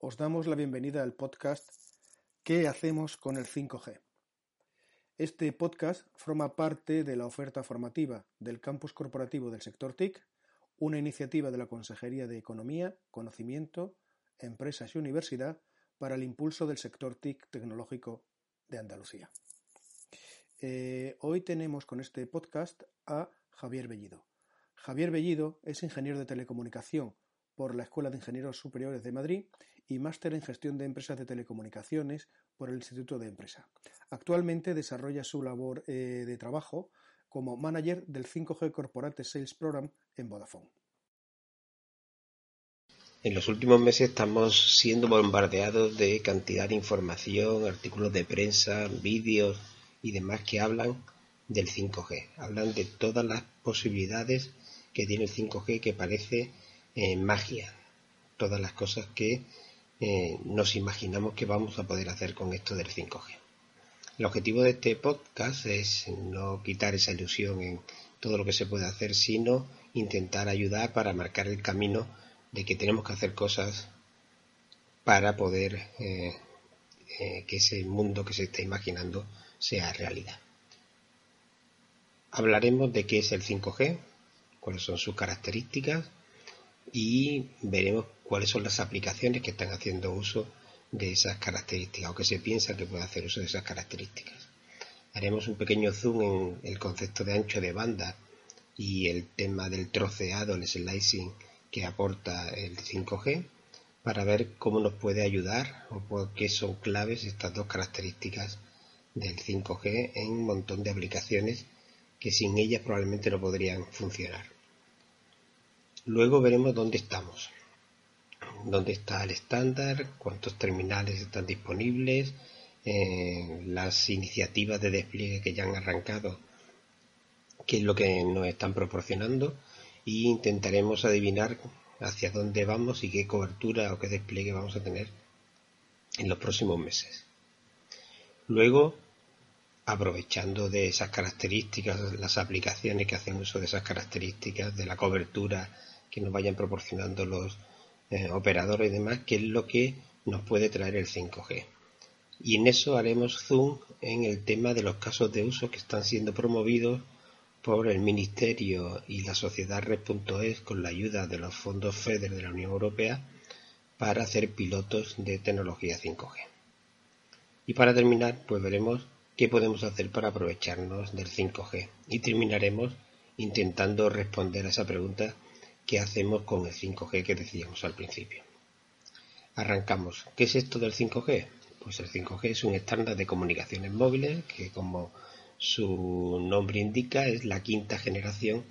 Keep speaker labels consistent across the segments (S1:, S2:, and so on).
S1: os damos la bienvenida al podcast ¿Qué hacemos con el 5G? Este podcast forma parte de la oferta formativa del Campus Corporativo del Sector TIC, una iniciativa de la Consejería de Economía, Conocimiento, Empresas y Universidad para el impulso del sector TIC tecnológico de Andalucía. Eh, hoy tenemos con este podcast a Javier Bellido. Javier Bellido es ingeniero de telecomunicación por la Escuela de Ingenieros Superiores de Madrid y máster en gestión de empresas de telecomunicaciones por el Instituto de Empresa. Actualmente desarrolla su labor eh, de trabajo como manager del 5G Corporate Sales Program en Vodafone.
S2: En los últimos meses estamos siendo bombardeados de cantidad de información, artículos de prensa, vídeos y demás que hablan del 5G. Hablan de todas las posibilidades que tiene el 5G que parece eh, magia. Todas las cosas que eh, nos imaginamos que vamos a poder hacer con esto del 5G. El objetivo de este podcast es no quitar esa ilusión en todo lo que se puede hacer, sino intentar ayudar para marcar el camino de que tenemos que hacer cosas para poder eh, que ese mundo que se está imaginando sea realidad. Hablaremos de qué es el 5G, cuáles son sus características y veremos cuáles son las aplicaciones que están haciendo uso de esas características o que se piensa que puede hacer uso de esas características. Haremos un pequeño zoom en el concepto de ancho de banda y el tema del troceado, el slicing que aporta el 5G para ver cómo nos puede ayudar o por qué son claves estas dos características del 5G en un montón de aplicaciones que sin ellas probablemente no podrían funcionar. Luego veremos dónde estamos, dónde está el estándar, cuántos terminales están disponibles, eh, las iniciativas de despliegue que ya han arrancado, qué es lo que nos están proporcionando e intentaremos adivinar hacia dónde vamos y qué cobertura o qué despliegue vamos a tener en los próximos meses. Luego aprovechando de esas características, las aplicaciones que hacen uso de esas características, de la cobertura que nos vayan proporcionando los eh, operadores y demás, que es lo que nos puede traer el 5G. Y en eso haremos zoom en el tema de los casos de uso que están siendo promovidos por el Ministerio y la sociedad Red.es con la ayuda de los fondos FEDER de la Unión Europea para hacer pilotos de tecnología 5G. Y para terminar, pues veremos qué podemos hacer para aprovecharnos del 5G. Y terminaremos intentando responder a esa pregunta que hacemos con el 5G que decíamos al principio. Arrancamos. ¿Qué es esto del 5G? Pues el 5G es un estándar de comunicaciones móviles que como su nombre indica es la quinta generación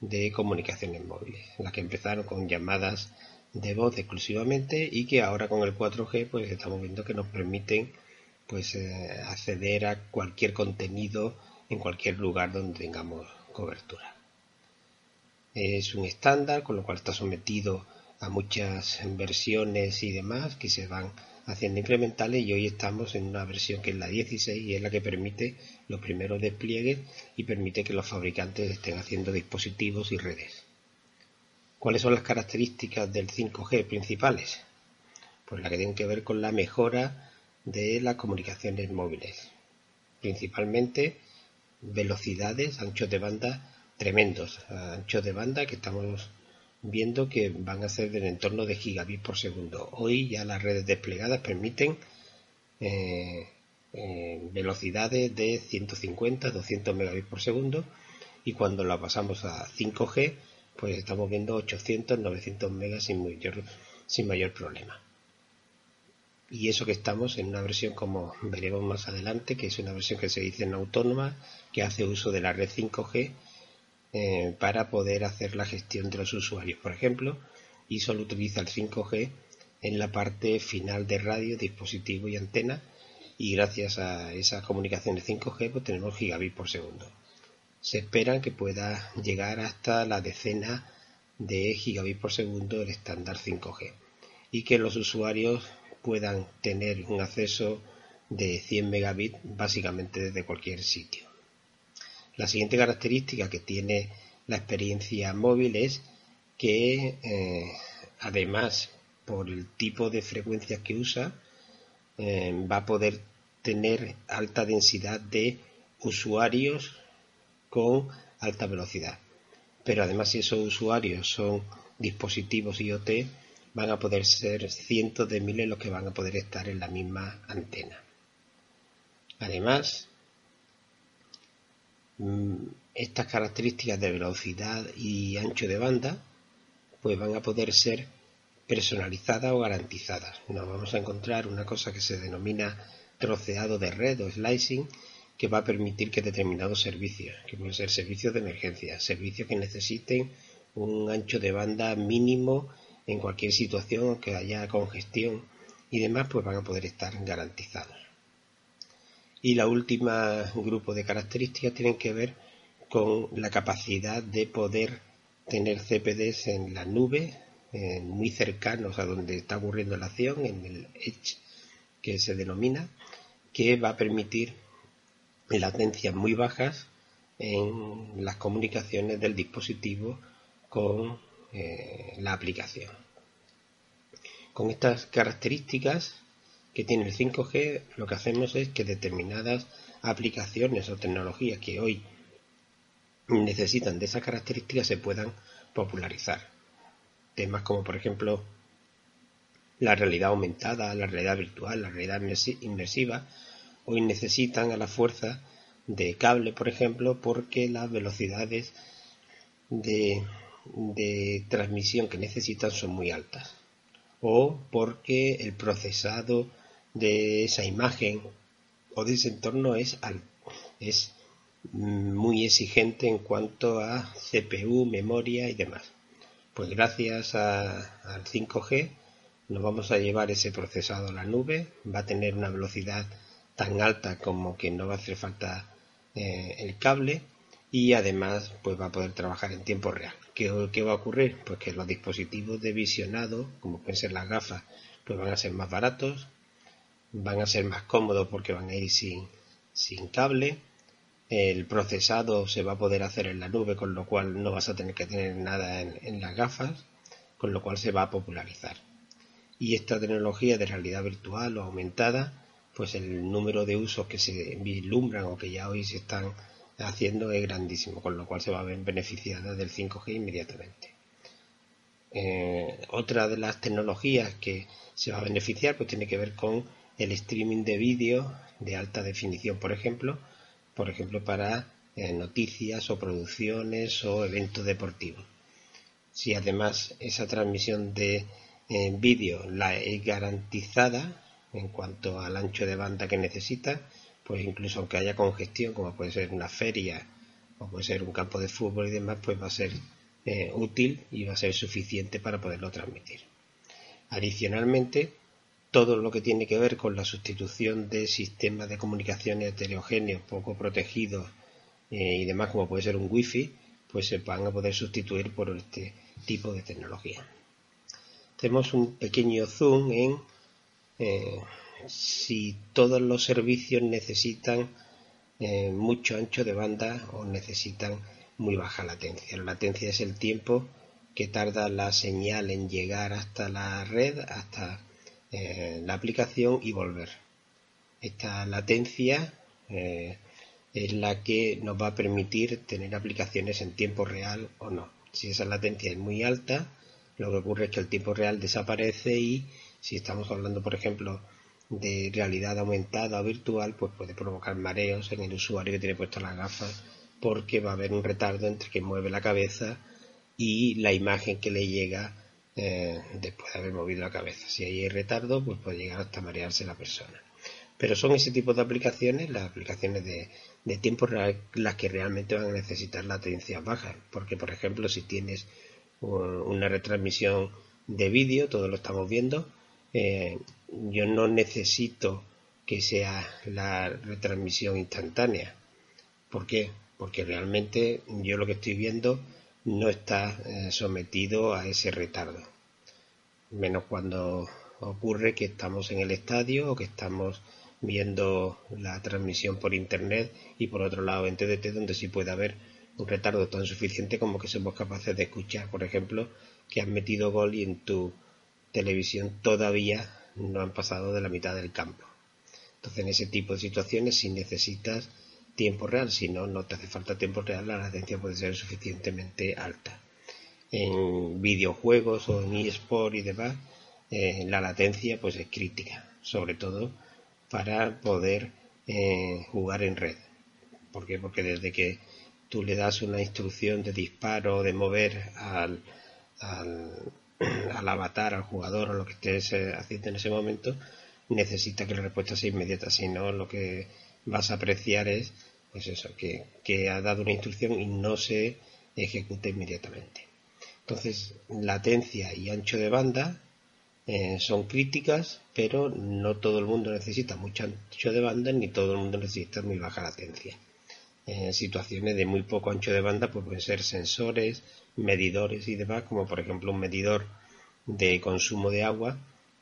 S2: de comunicaciones móviles, las que empezaron con llamadas de voz exclusivamente y que ahora con el 4G pues estamos viendo que nos permiten pues eh, acceder a cualquier contenido en cualquier lugar donde tengamos cobertura. Es un estándar, con lo cual está sometido a muchas versiones y demás que se van haciendo incrementales y hoy estamos en una versión que es la 16 y es la que permite los primeros despliegues y permite que los fabricantes estén haciendo dispositivos y redes. ¿Cuáles son las características del 5G principales? Pues la que tienen que ver con la mejora de las comunicaciones móviles. Principalmente velocidades, anchos de banda tremendos, anchos de banda que estamos viendo que van a ser del entorno de gigabits por segundo. Hoy ya las redes desplegadas permiten eh, eh, velocidades de 150, 200 megabits por segundo y cuando la pasamos a 5G pues estamos viendo 800, 900 megas sin mayor, sin mayor problema y eso que estamos en una versión como veremos más adelante, que es una versión que se dice en autónoma, que hace uso de la red 5G eh, para poder hacer la gestión de los usuarios, por ejemplo, y solo utiliza el 5G en la parte final de radio, dispositivo y antena, y gracias a esas comunicaciones 5G pues tenemos gigabit por segundo. Se espera que pueda llegar hasta la decena de gigabit por segundo el estándar 5G y que los usuarios puedan tener un acceso de 100 megabits básicamente desde cualquier sitio. La siguiente característica que tiene la experiencia móvil es que eh, además por el tipo de frecuencias que usa, eh, va a poder tener alta densidad de usuarios con alta velocidad. Pero además si esos usuarios son dispositivos IoT, van a poder ser cientos de miles los que van a poder estar en la misma antena. Además, estas características de velocidad y ancho de banda pues van a poder ser personalizadas o garantizadas. Nos vamos a encontrar una cosa que se denomina troceado de red o slicing que va a permitir que determinados servicios, que pueden ser servicios de emergencia, servicios que necesiten un ancho de banda mínimo en cualquier situación que haya congestión y demás, pues van a poder estar garantizados. Y la última grupo de características tienen que ver con la capacidad de poder tener CPDs en la nube, muy cercanos a donde está ocurriendo la acción, en el edge que se denomina, que va a permitir latencias muy bajas en las comunicaciones del dispositivo con eh, la aplicación. Con estas características que tiene el 5G, lo que hacemos es que determinadas aplicaciones o tecnologías que hoy necesitan de esas características se puedan popularizar. Temas como por ejemplo la realidad aumentada, la realidad virtual, la realidad inmersiva, hoy necesitan a la fuerza de cable, por ejemplo, porque las velocidades de, de transmisión que necesitan son muy altas. O porque el procesado de esa imagen o de ese entorno es, es muy exigente en cuanto a CPU, memoria y demás. Pues gracias al 5G nos vamos a llevar ese procesado a la nube, va a tener una velocidad tan alta como que no va a hacer falta eh, el cable y además pues va a poder trabajar en tiempo real. ¿Qué, va a ocurrir? Pues que los dispositivos de visionado, como pueden ser las gafas, pues van a ser más baratos, van a ser más cómodos porque van a ir sin, cable, el procesado se va a poder hacer en la nube, con lo cual no vas a tener que tener nada en, las gafas, con lo cual se va a popularizar. Y esta tecnología de realidad virtual o aumentada, pues el número de usos que se vislumbran o que ya hoy se están haciendo es grandísimo, con lo cual se va a ver beneficiada del 5G inmediatamente. Eh, otra de las tecnologías que se va a beneficiar pues tiene que ver con el streaming de vídeo de alta definición, por ejemplo, por ejemplo, para eh, noticias o producciones o eventos deportivos. Si además esa transmisión de eh, vídeo la es garantizada en cuanto al ancho de banda que necesita, pues incluso aunque haya congestión, como puede ser una feria o puede ser un campo de fútbol y demás, pues va a ser eh, útil y va a ser suficiente para poderlo transmitir. Adicionalmente, todo lo que tiene que ver con la sustitución de sistemas de comunicaciones heterogéneos poco protegidos eh, y demás, como puede ser un wifi, pues se van a poder sustituir por este tipo de tecnología. Tenemos un pequeño zoom en eh, si todos los servicios necesitan eh, mucho ancho de banda o necesitan muy baja latencia. La latencia es el tiempo que tarda la señal en llegar hasta la red, hasta eh, la aplicación y volver. Esta latencia eh, es la que nos va a permitir tener aplicaciones en tiempo real o no. Si esa latencia es muy alta, lo que ocurre es que el tiempo real desaparece y si estamos hablando, por ejemplo, de realidad aumentada o virtual, pues puede provocar mareos en el usuario que tiene puestas las gafas porque va a haber un retardo entre que mueve la cabeza y la imagen que le llega eh, después de haber movido la cabeza. Si hay retardo, pues puede llegar hasta marearse la persona. Pero son ese tipo de aplicaciones, las aplicaciones de, tiempo real, las que realmente van a necesitar latencias bajas. Porque, por ejemplo, si tienes una retransmisión de vídeo, todo lo estamos viendo, eh, yo no necesito que sea la retransmisión instantánea. ¿Por qué? Porque realmente yo lo que estoy viendo no está eh, sometido a ese retardo. Menos cuando ocurre que estamos en el estadio o que estamos viendo la transmisión por internet y por otro lado en TDT donde sí puede haber un retardo tan suficiente como que somos capaces de escuchar, por ejemplo, que has metido gol y en tu televisión todavía no han pasado de la mitad del campo. Entonces, en ese tipo de situaciones, si necesitas tiempo real, si no, no te hace falta tiempo real, la latencia puede ser suficientemente alta. En videojuegos o en eSport y demás, eh, la latencia pues es crítica, sobre todo para poder eh, jugar en red. ¿Por qué? Porque desde que tú le das una instrucción de disparo, de mover al, al, avatar, al jugador o lo que estés eh, haciendo en ese momento, necesita que la respuesta sea inmediata. Si no, lo que vas a apreciar es, pues eso, que, que ha dado una instrucción y no se ejecuta inmediatamente. Entonces, latencia y ancho de banda eh, son críticas, pero no todo el mundo necesita mucho ancho de banda ni todo el mundo necesita muy baja latencia. En situaciones de muy poco ancho de banda pues pueden ser sensores, medidores y demás, como por ejemplo un medidor de consumo de agua,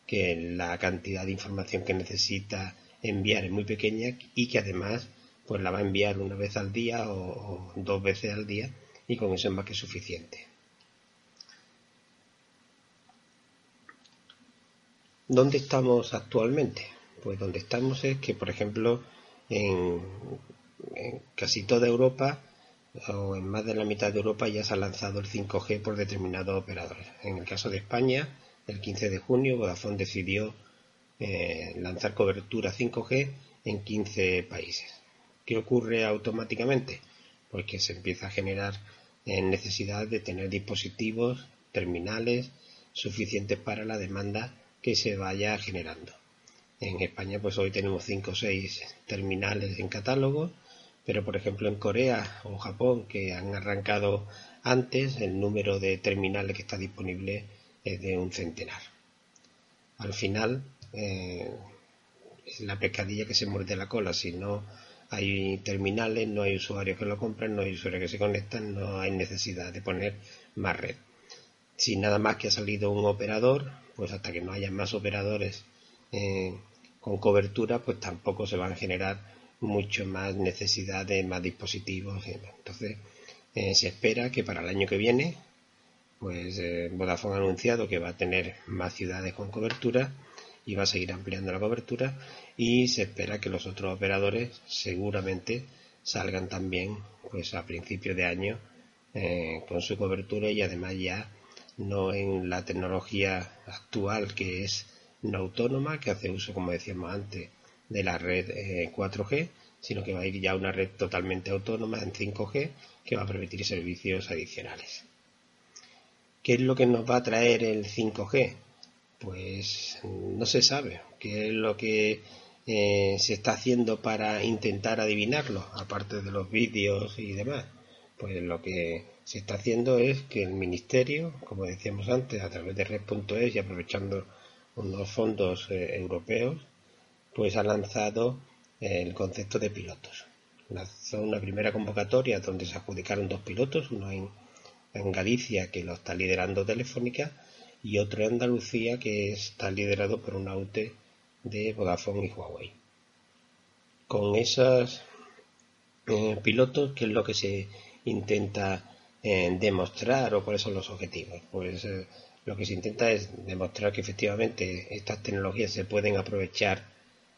S2: que la cantidad de información que necesita enviar es muy pequeña y que además pues la va a enviar una vez al día o, dos veces al día y con eso es más que suficiente. ¿Dónde estamos actualmente? Pues donde estamos es que, por ejemplo, en en casi toda Europa o en más de la mitad de Europa ya se ha lanzado el 5G por determinados operadores. En el caso de España, el 15 de junio, Vodafone decidió eh, lanzar cobertura 5G en 15 países. ¿Qué ocurre automáticamente? Pues que se empieza a generar eh, necesidad de tener dispositivos, terminales suficientes para la demanda que se vaya generando. En España, pues hoy tenemos 5 o 6 terminales en catálogo pero por ejemplo en Corea o Japón, que han arrancado antes, el número de terminales que está disponible es de un centenar. Al final, eh, la pescadilla que se muerde la cola. Si no hay terminales, no hay usuarios que lo compran, no hay usuarios que se conectan, no hay necesidad de poner más red. Si nada más que ha salido un operador, pues hasta que no haya más operadores eh, con cobertura, pues tampoco se van a generar mucho más necesidad de más dispositivos. Entonces, eh, se espera que para el año que viene, pues eh, Vodafone ha anunciado que va a tener más ciudades con cobertura y va a seguir ampliando la cobertura y se espera que los otros operadores seguramente salgan también pues a principios de año eh, con su cobertura y además ya no en la tecnología actual que es no autónoma que hace uso como decíamos antes de la red 4G, eh, sino que va a ir ya a una red totalmente autónoma en 5G que va a permitir servicios adicionales. ¿Qué es lo que nos va a traer el 5G? Pues no se sabe. ¿Qué es lo que eh, se está haciendo para intentar adivinarlo, aparte de los vídeos y demás? Pues lo que se está haciendo es que el Ministerio, como decíamos antes, a través de Red.es y aprovechando unos fondos eh, europeos, pues ha lanzado el concepto de pilotos. Lanzó una primera convocatoria donde se adjudicaron dos pilotos, uno en, Galicia que lo está liderando Telefónica y otro en Andalucía que está liderado por un AUTE de Vodafone y Huawei. Con esos eh, pilotos, ¿qué es lo que se intenta eh, demostrar o cuáles son los objetivos? Pues eh, lo que se intenta es demostrar que efectivamente estas tecnologías se pueden aprovechar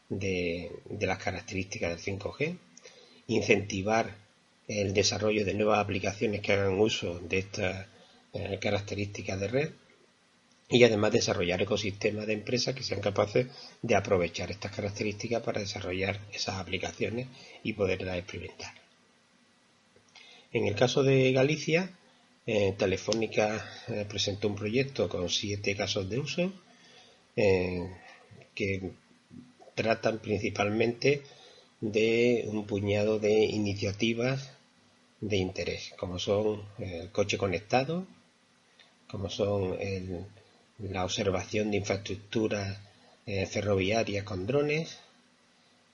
S2: de, las características del 5G, incentivar el desarrollo de nuevas aplicaciones que hagan uso de estas eh, características de red y además desarrollar ecosistemas de empresas que sean capaces de aprovechar estas características para desarrollar esas aplicaciones y poderlas experimentar. En el caso de Galicia, eh, Telefónica eh, presentó un proyecto con siete casos de uso que tratan principalmente de un puñado de iniciativas de interés, como son el coche conectado, como son la observación de infraestructuras eh, ferroviarias con drones,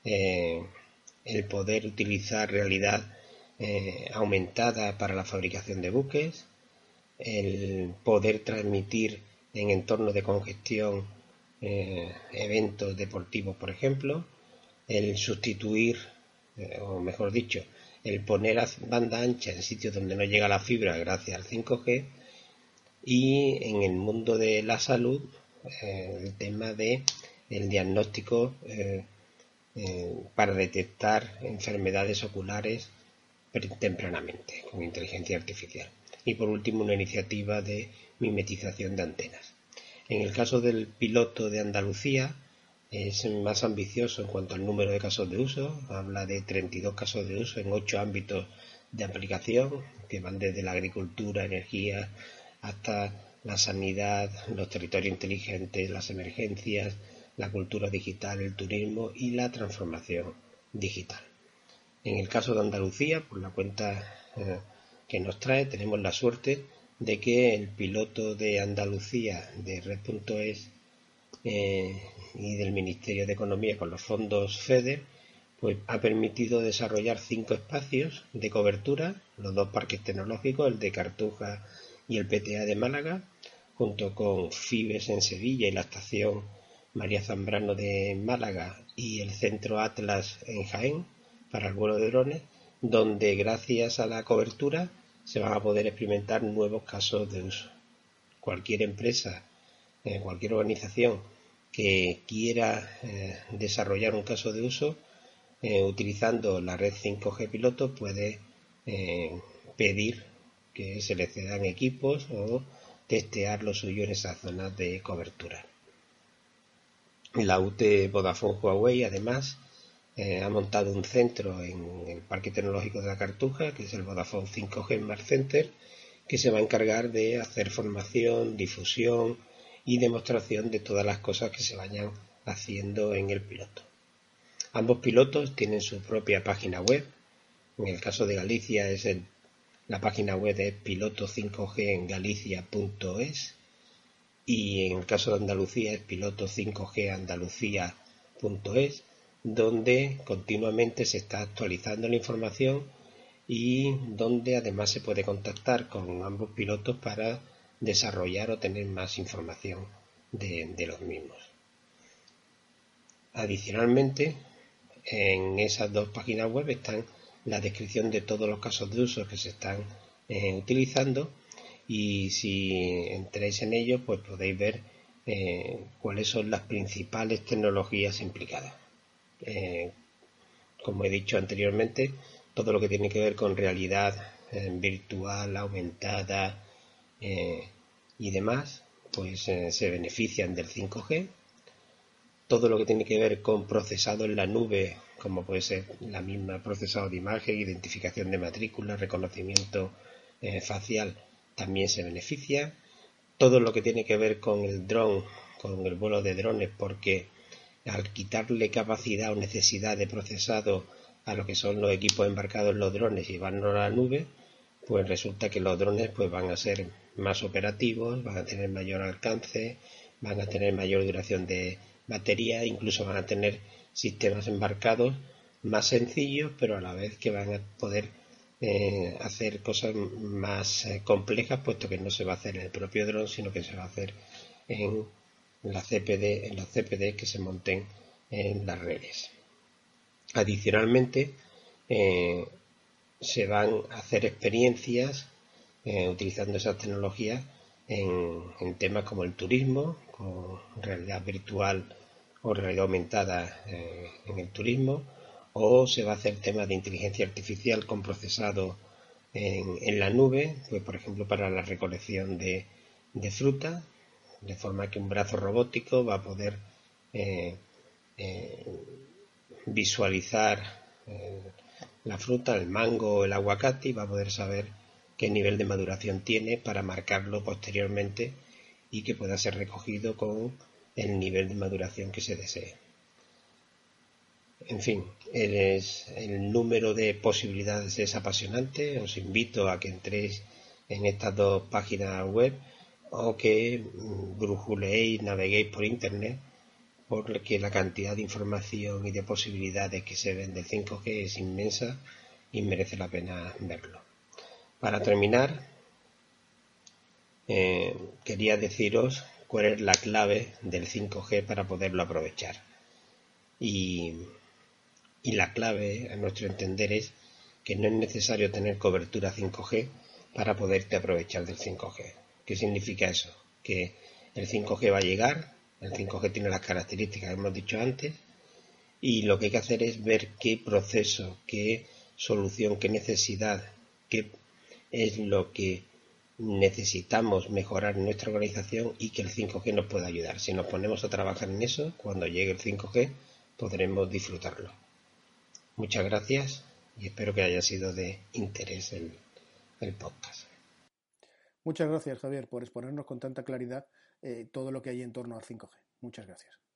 S2: eh, el poder utilizar realidad eh, aumentada para la fabricación de buques, el poder transmitir en entornos de congestión eh, eventos deportivos, por ejemplo, el sustituir, eh, o mejor dicho, el poner banda ancha en sitios donde no llega la fibra gracias al 5G y en el mundo de la salud, eh, el tema de el diagnóstico para detectar enfermedades oculares tempranamente con inteligencia artificial. Y por último, una iniciativa de mimetización de antenas. En el caso del piloto de Andalucía, es más ambicioso en cuanto al número de casos de uso. Habla de 32 casos de uso en ocho ámbitos de aplicación, que van desde la agricultura, energía, hasta la sanidad, los territorios inteligentes, las emergencias, la cultura digital, el turismo y la transformación digital. En el caso de Andalucía, por la cuenta eh, que nos trae, tenemos la suerte de que el piloto de Andalucía de Red.es eh, y del Ministerio de Economía con los fondos FEDER pues ha permitido desarrollar cinco espacios de cobertura, los dos parques tecnológicos, el de Cartuja y el PTA de Málaga, junto con FIBES en Sevilla y la estación María Zambrano de Málaga y el centro Atlas en Jaén para el vuelo de drones, donde gracias a la cobertura se van a poder experimentar nuevos casos de uso. Cualquier empresa, eh, cualquier organización que quiera eh, desarrollar un caso de uso eh, utilizando la red 5G piloto puede pedir que se le cedan equipos o testear lo suyo en esas zonas de cobertura. La UT Vodafone Huawei además eh, ha montado un centro en el Parque Tecnológico de la Cartuja, que es el Vodafone 5G Smart Center, que se va a encargar de hacer formación, difusión y demostración de todas las cosas que se vayan haciendo en el piloto. Ambos pilotos tienen su propia página web. En el caso de Galicia es la página web de piloto 5G en galicia.es y en el caso de Andalucía es piloto 5G andalucía.es donde continuamente se está actualizando la información y donde además se puede contactar con ambos pilotos para desarrollar o tener más información de, los mismos. Adicionalmente, en esas dos páginas web están la descripción de todos los casos de uso que se están eh, utilizando y si entráis en ellos pues podéis ver eh, cuáles son las principales tecnologías implicadas. Eh, como he dicho anteriormente, todo lo que tiene que ver con realidad virtual, aumentada y demás, pues se benefician del 5G. Todo lo que tiene que ver con procesado en la nube, como puede ser la misma procesado de imagen, identificación de matrícula, reconocimiento facial, también se beneficia. Todo lo que tiene que ver con el dron, con el vuelo de drones, porque al quitarle capacidad o necesidad de procesado a lo que son los equipos embarcados en los drones y llevarlos a la nube, pues resulta que los drones pues van a ser más operativos, van a tener mayor alcance, van a tener mayor duración de batería, incluso van a tener sistemas embarcados más sencillos, pero a la vez que van a poder eh, hacer cosas más eh, complejas, puesto que no se va a hacer en el propio dron, sino que se va a hacer en la CPD, en los CPD que se monten en las redes. Adicionalmente, eh, se van a hacer experiencias utilizando esas tecnologías en, temas como el turismo, con realidad virtual o realidad aumentada eh, en el turismo, o se va a hacer temas de inteligencia artificial con procesado en, la nube, pues por ejemplo para la recolección de, de fruta, de forma que un brazo robótico va a poder eh, eh, visualizar la fruta, el mango o el aguacate y va a poder saber qué nivel de maduración tiene para marcarlo posteriormente y que pueda ser recogido con el nivel de maduración que se desee. En fin, el número de posibilidades es apasionante. Os invito a que entréis en estas dos páginas web o que brujuleéis, naveguéis por internet, porque la cantidad de información y de posibilidades que se ven del 5G es inmensa y merece la pena verlo. Para terminar, eh, quería deciros cuál es la clave del 5G para poderlo aprovechar. Y, y la clave, a nuestro entender, es que no es necesario tener cobertura 5G para poderte aprovechar del 5G. ¿Qué significa eso? Que El 5G va a llegar, el 5G tiene las características que hemos dicho antes, y lo que hay que hacer es ver qué proceso, qué solución, qué necesidad, qué es lo que necesitamos mejorar nuestra organización y que el 5G nos pueda ayudar. Si nos ponemos a trabajar en eso, cuando llegue el 5G podremos disfrutarlo. Muchas gracias y espero que haya sido de interés el, el podcast.
S1: Muchas gracias, Javier, por exponernos con tanta claridad eh, todo lo que hay en torno al 5G. Muchas gracias.